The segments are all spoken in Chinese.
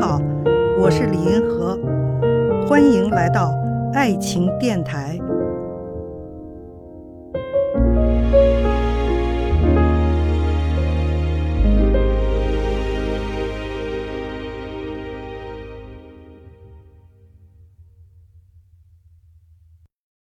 好我是李银河，欢迎来到爱情电台。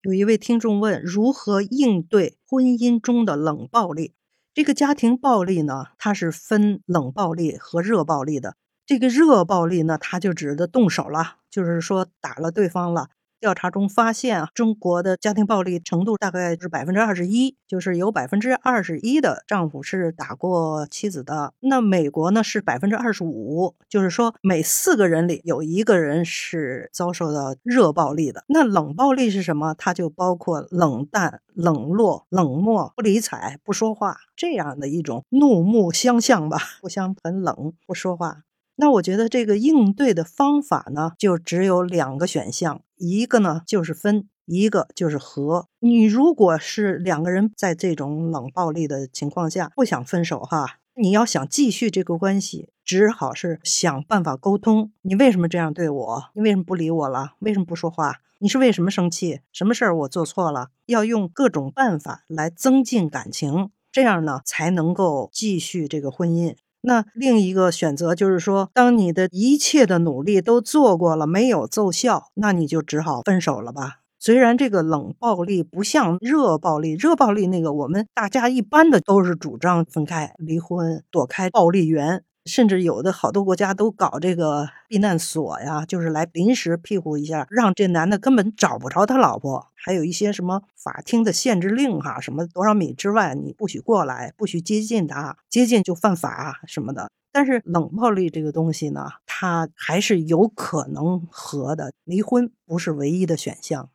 有一位听众问：如何应对婚姻中的冷暴力？这个家庭暴力呢，它是分冷暴力和热暴力的。这个热暴力呢，它就指的动手了，就是说打了对方了。调查中发现啊，中国的家庭暴力程度大概是百分之二十一，就是有百分之二十一的丈夫是打过妻子的。那美国呢是百分之二十五，就是说每四个人里有一个人是遭受到热暴力的。那冷暴力是什么？它就包括冷淡、冷落、冷漠、不理睬、不说话这样的一种怒目相向吧，互相很冷，不说话。那我觉得这个应对的方法呢，就只有两个选项，一个呢就是分，一个就是和。你如果是两个人在这种冷暴力的情况下不想分手哈，你要想继续这个关系，只好是想办法沟通。你为什么这样对我？你为什么不理我了？为什么不说话？你是为什么生气？什么事儿我做错了？要用各种办法来增进感情，这样呢才能够继续这个婚姻。那另一个选择就是说，当你的一切的努力都做过了，没有奏效，那你就只好分手了吧。虽然这个冷暴力不像热暴力，热暴力那个我们大家一般的都是主张分开、离婚、躲开暴力源。甚至有的好多国家都搞这个避难所呀，就是来临时庇护一下，让这男的根本找不着他老婆。还有一些什么法庭的限制令哈，什么多少米之外你不许过来，不许接近他，接近就犯法什么的。但是冷暴力这个东西呢，它还是有可能和的，离婚不是唯一的选项。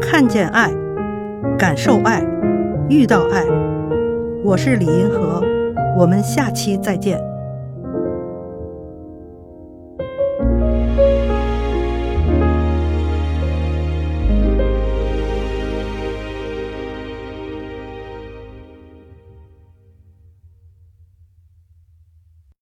看见爱，感受爱，遇到爱，我是李银河。我们下期再见。